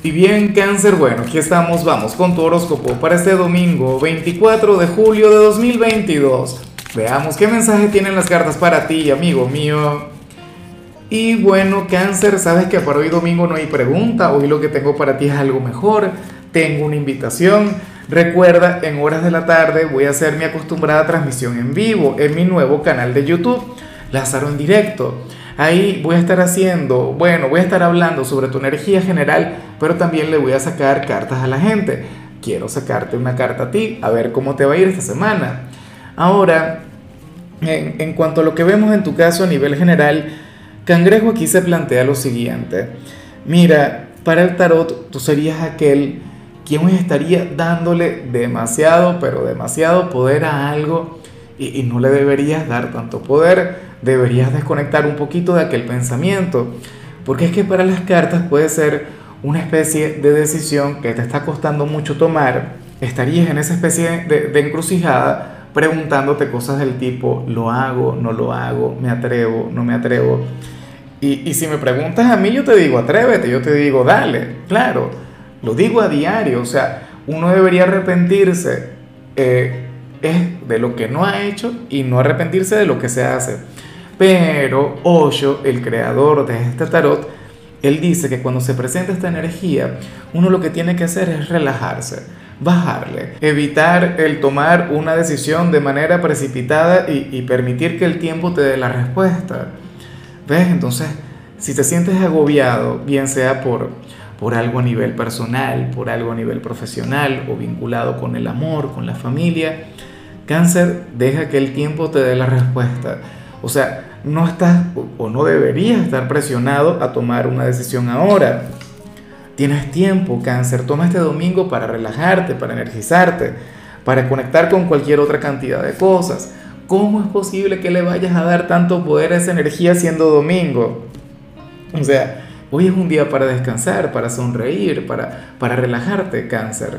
Y bien, cáncer, bueno, aquí estamos, vamos con tu horóscopo para este domingo 24 de julio de 2022. Veamos qué mensaje tienen las cartas para ti, amigo mío. Y bueno, cáncer, sabes que para hoy domingo no hay pregunta, hoy lo que tengo para ti es algo mejor, tengo una invitación. Recuerda, en horas de la tarde voy a hacer mi acostumbrada transmisión en vivo en mi nuevo canal de YouTube, Lázaro en directo. Ahí voy a estar haciendo, bueno, voy a estar hablando sobre tu energía general, pero también le voy a sacar cartas a la gente. Quiero sacarte una carta a ti, a ver cómo te va a ir esta semana. Ahora, en, cuanto a lo que vemos en tu caso a nivel general, Cangrejo aquí se plantea lo siguiente. Mira, para el tarot tú serías aquel quien estaría dándole demasiado, pero demasiado poder a algo y, y no le deberías dar tanto poder deberías desconectar un poquito de aquel pensamiento, porque es que para las cartas puede ser una especie de decisión que te está costando mucho tomar, estarías en esa especie de, encrucijada preguntándote cosas del tipo, lo hago, no lo hago, me atrevo, no me atrevo. Y, si me preguntas a mí, yo te digo, atrévete, yo te digo, dale, claro, lo digo a diario, o sea, uno debería arrepentirse eh, de lo que no ha hecho y no arrepentirse de lo que se hace. Pero Osho, el creador de este tarot, él dice que cuando se presenta esta energía, uno lo que tiene que hacer es relajarse, bajarle, evitar el tomar una decisión de manera precipitada y, permitir que el tiempo te dé la respuesta. ¿Ves? Entonces, si te sientes agobiado, bien sea por, por algo a nivel personal, por algo a nivel profesional o vinculado con el amor, con la familia, cáncer, deja que el tiempo te dé la respuesta. O sea, no estás o no deberías estar presionado a tomar una decisión ahora. Tienes tiempo, cáncer. Toma este domingo para relajarte, para energizarte, para conectar con cualquier otra cantidad de cosas. ¿Cómo es posible que le vayas a dar tanto poder a esa energía siendo domingo? O sea, hoy es un día para descansar, para sonreír, para, para relajarte, cáncer.